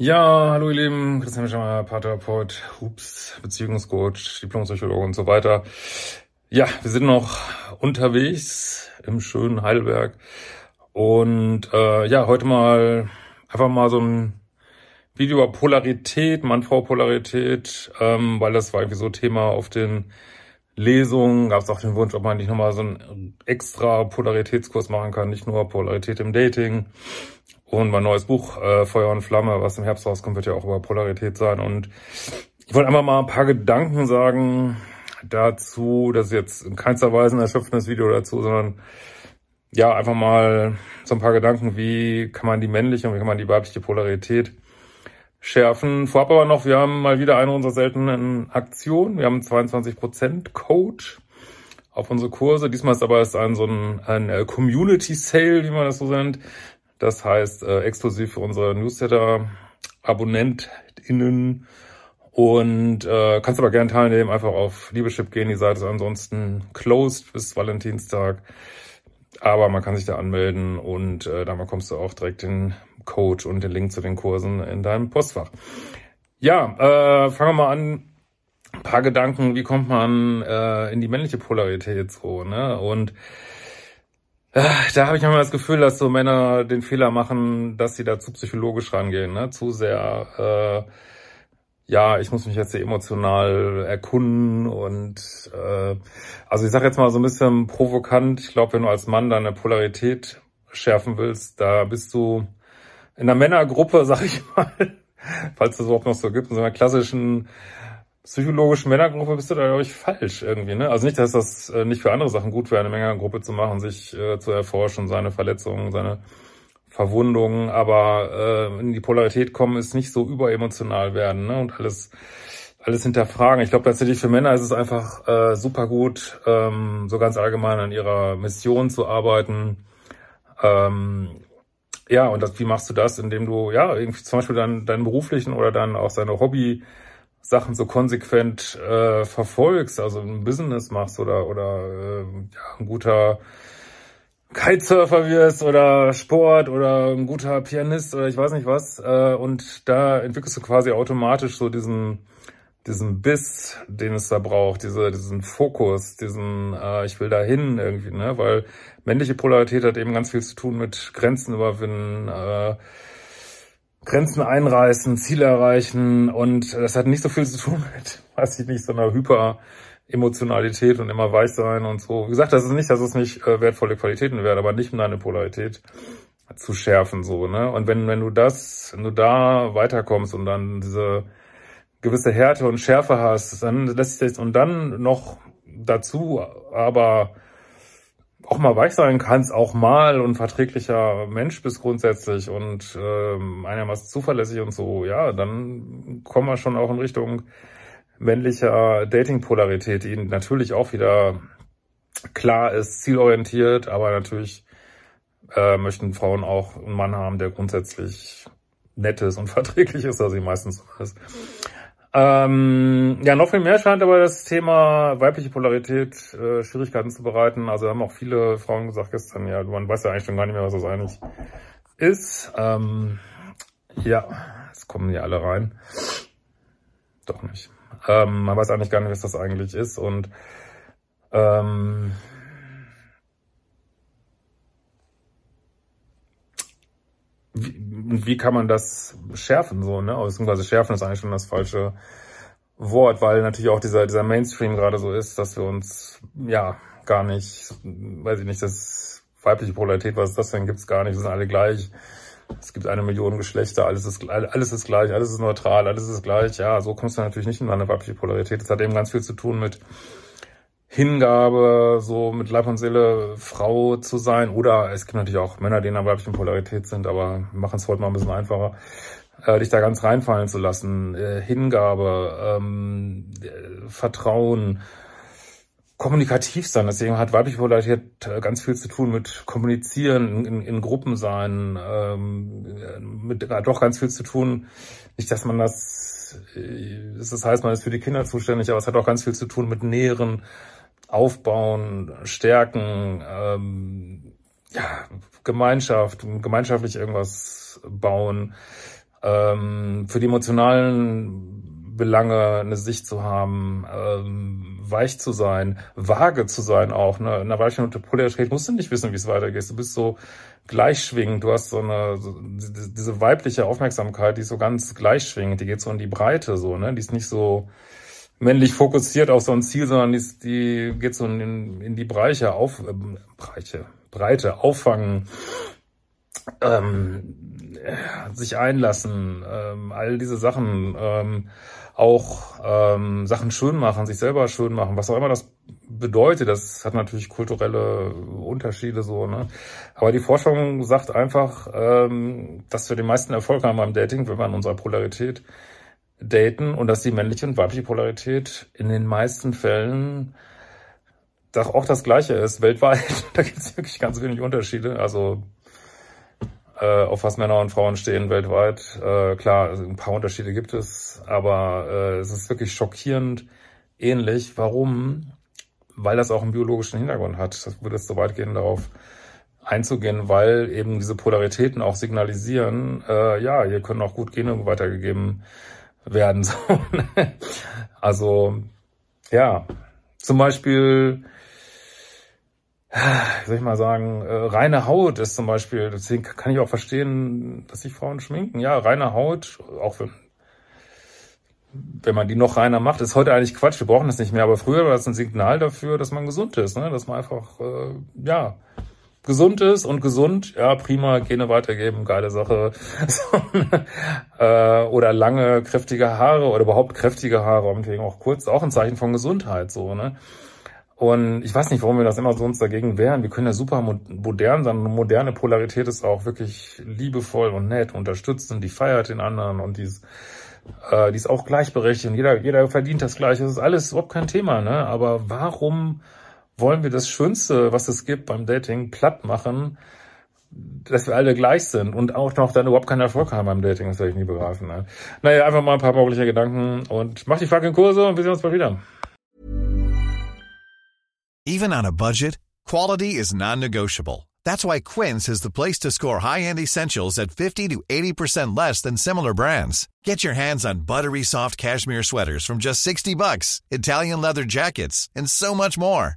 Ja, hallo ihr Lieben, Christian Schemmer, Paartherapeut, Hups, Beziehungscoach, Diplompsychologe und so weiter. Ja, wir sind noch unterwegs im schönen Heidelberg und äh, ja, heute mal einfach mal so ein Video über Polarität, Mann-Frau-Polarität, ähm, weil das war irgendwie so Thema auf den Lesungen, gab es auch den Wunsch, ob man nicht nochmal so einen extra Polaritätskurs machen kann, nicht nur Polarität im Dating. Und mein neues Buch, äh, Feuer und Flamme, was im Herbst rauskommt, wird ja auch über Polarität sein. Und ich wollte einfach mal ein paar Gedanken sagen dazu. Das ist jetzt in keinster Weise ein erschöpfendes Video dazu, sondern ja, einfach mal so ein paar Gedanken, wie kann man die männliche und wie kann man die weibliche Polarität schärfen. Vorab aber noch, wir haben mal wieder eine unserer seltenen Aktionen. Wir haben einen 22% Code auf unsere Kurse. Diesmal ist aber es ein so ein, ein äh, Community Sale, wie man das so nennt. Das heißt, äh, exklusiv für unsere Newsletter-AbonnentInnen. Und äh, kannst aber gerne teilnehmen, einfach auf Liebeschip gehen. Die Seite ist ansonsten closed bis Valentinstag. Aber man kann sich da anmelden und äh, dann bekommst du auch direkt den Code und den Link zu den Kursen in deinem Postfach. Ja, äh, fangen wir mal an. Ein paar Gedanken, wie kommt man äh, in die männliche Polarität so, ne? Und da habe ich manchmal das Gefühl, dass so Männer den Fehler machen, dass sie da zu psychologisch rangehen, ne? Zu sehr, äh, ja, ich muss mich jetzt hier emotional erkunden und äh, also ich sage jetzt mal so ein bisschen provokant, ich glaube, wenn du als Mann deine Polarität schärfen willst, da bist du in der Männergruppe, sag ich mal, falls es überhaupt noch so gibt, in so einer klassischen psychologischen Männergruppe bist du da, glaube ich, falsch irgendwie. Ne? Also nicht, dass das äh, nicht für andere Sachen gut wäre, eine Männergruppe zu machen, sich äh, zu erforschen, seine Verletzungen, seine Verwundungen, aber äh, in die Polarität kommen ist nicht so überemotional werden ne? und alles alles hinterfragen. Ich glaube tatsächlich für Männer ist es einfach äh, super gut, ähm, so ganz allgemein an ihrer Mission zu arbeiten. Ähm, ja, und das, wie machst du das, indem du ja irgendwie zum Beispiel dann deinen beruflichen oder dann auch seine Hobby Sachen so konsequent äh, verfolgst, also ein Business machst oder oder äh, ja, ein guter Kitesurfer wirst oder Sport oder ein guter Pianist oder ich weiß nicht was. Äh, und da entwickelst du quasi automatisch so diesen diesen Biss, den es da braucht, diese, diesen Fokus, diesen äh, ich will dahin irgendwie, ne? Weil männliche Polarität hat eben ganz viel zu tun mit Grenzen überwinden, äh, Grenzen einreißen, Ziele erreichen und das hat nicht so viel zu tun mit, weiß ich nicht, so einer Hyper-Emotionalität und immer weich sein und so. Wie gesagt, das ist nicht, dass es nicht äh, wertvolle Qualitäten wären, aber nicht um deine Polarität zu schärfen, so, ne? Und wenn, wenn du das, wenn du da weiterkommst und dann diese gewisse Härte und Schärfe hast, dann lässt sich das, und dann noch dazu aber auch mal weich sein kannst, auch mal und verträglicher Mensch bist grundsätzlich und ähm, einigermaßen zuverlässig und so, ja, dann kommen wir schon auch in Richtung männlicher Dating-Polarität, die natürlich auch wieder klar ist, zielorientiert, aber natürlich äh, möchten Frauen auch einen Mann haben, der grundsätzlich nett ist und verträglich ist, also sie meistens so ist. Ähm, ja, noch viel mehr scheint aber das Thema weibliche Polarität äh, Schwierigkeiten zu bereiten. Also haben auch viele Frauen gesagt gestern, ja, man weiß ja eigentlich schon gar nicht mehr, was das eigentlich ist. Ähm, ja, jetzt kommen die alle rein. Doch nicht. Ähm, man weiß eigentlich gar nicht, was das eigentlich ist. Und ähm, wie, wie kann man das schärfen so, ne? Beziehungsweise schärfen ist eigentlich schon das falsche Wort, weil natürlich auch dieser, dieser Mainstream gerade so ist, dass wir uns ja gar nicht, weiß ich nicht, das weibliche Polarität, was ist das denn, gibt's gar nicht, wir sind alle gleich. Es gibt eine Million Geschlechter, alles ist, alles ist gleich, alles ist neutral, alles ist gleich. Ja, so kommst du natürlich nicht in eine weibliche Polarität. Das hat eben ganz viel zu tun mit Hingabe, so mit Leib und Seele Frau zu sein. Oder es gibt natürlich auch Männer, die in einer weiblichen Polarität sind, aber machen es heute mal ein bisschen einfacher, äh, dich da ganz reinfallen zu lassen. Äh, Hingabe, ähm, äh, Vertrauen, kommunikativ sein. Deswegen hat weibliche Polarität äh, ganz viel zu tun mit Kommunizieren, in, in Gruppen sein, ähm, mit hat doch ganz viel zu tun. Nicht, dass man das, äh, das heißt, man ist für die Kinder zuständig, aber es hat auch ganz viel zu tun mit Nähren, aufbauen, stärken, ähm, ja, Gemeinschaft, gemeinschaftlich irgendwas bauen, ähm, für die emotionalen Belange eine Sicht zu haben, ähm, weich zu sein, vage zu sein auch. Ne? In der weichen Polarität musst du nicht wissen, wie es weitergeht. Du bist so gleichschwingend, du hast so eine, so, diese weibliche Aufmerksamkeit, die ist so ganz gleichschwingend, die geht so in die Breite so, ne? Die ist nicht so, männlich fokussiert auf so ein Ziel, sondern die, die geht so in, in die Breite auf, äh, Breite, Breite, auffangen, ähm, sich einlassen, ähm, all diese Sachen, ähm, auch ähm, Sachen schön machen, sich selber schön machen, was auch immer das bedeutet. Das hat natürlich kulturelle Unterschiede so. Ne? Aber die Forschung sagt einfach, ähm, dass wir den meisten Erfolg haben beim Dating, wenn wir in unserer Polarität daten und dass die männliche und weibliche Polarität in den meisten Fällen doch auch das Gleiche ist weltweit. da gibt es wirklich ganz wenig Unterschiede. Also äh, auf was Männer und Frauen stehen weltweit. Äh, klar, also ein paar Unterschiede gibt es, aber äh, es ist wirklich schockierend ähnlich. Warum? Weil das auch einen biologischen Hintergrund hat. Das würde jetzt so weit gehen, darauf einzugehen, weil eben diese Polaritäten auch signalisieren, äh, ja, hier können auch gut Gene weitergegeben werden. So, ne? also ja, zum Beispiel, soll ich mal sagen, äh, reine Haut ist zum Beispiel, deswegen kann ich auch verstehen, dass sich Frauen schminken. Ja, reine Haut, auch wenn wenn man die noch reiner macht, ist heute eigentlich Quatsch, wir brauchen das nicht mehr. Aber früher war das ein Signal dafür, dass man gesund ist, ne? dass man einfach, äh, ja, gesund ist und gesund, ja, prima, Gene weitergeben, geile Sache. äh, oder lange, kräftige Haare oder überhaupt kräftige Haare, meinetwegen auch kurz, auch ein Zeichen von Gesundheit, so, ne? Und ich weiß nicht, warum wir das immer so uns dagegen wehren. Wir können ja super modern sein. Moderne Polarität ist auch wirklich liebevoll und nett, unterstützend, die feiert den anderen und die ist, äh, die ist auch gleichberechtigt und jeder, jeder verdient das Gleiche. Das ist alles überhaupt kein Thema, ne? Aber warum wollen wir das Schönste, was es gibt beim Dating, platt machen, dass wir alle gleich sind und auch noch dann überhaupt keinen Erfolg haben beim Dating, das werde ich nie begreifen. Ne? Naja, einfach mal ein paar bauliche Gedanken und mach die fucking Kurse und wir sehen uns bald wieder. Even on a budget, quality is non-negotiable. That's why Quince is the place to score high-end essentials at 50 to 80% less than similar brands. Get your hands on buttery soft cashmere sweaters from just 60 bucks, Italian leather jackets, and so much more.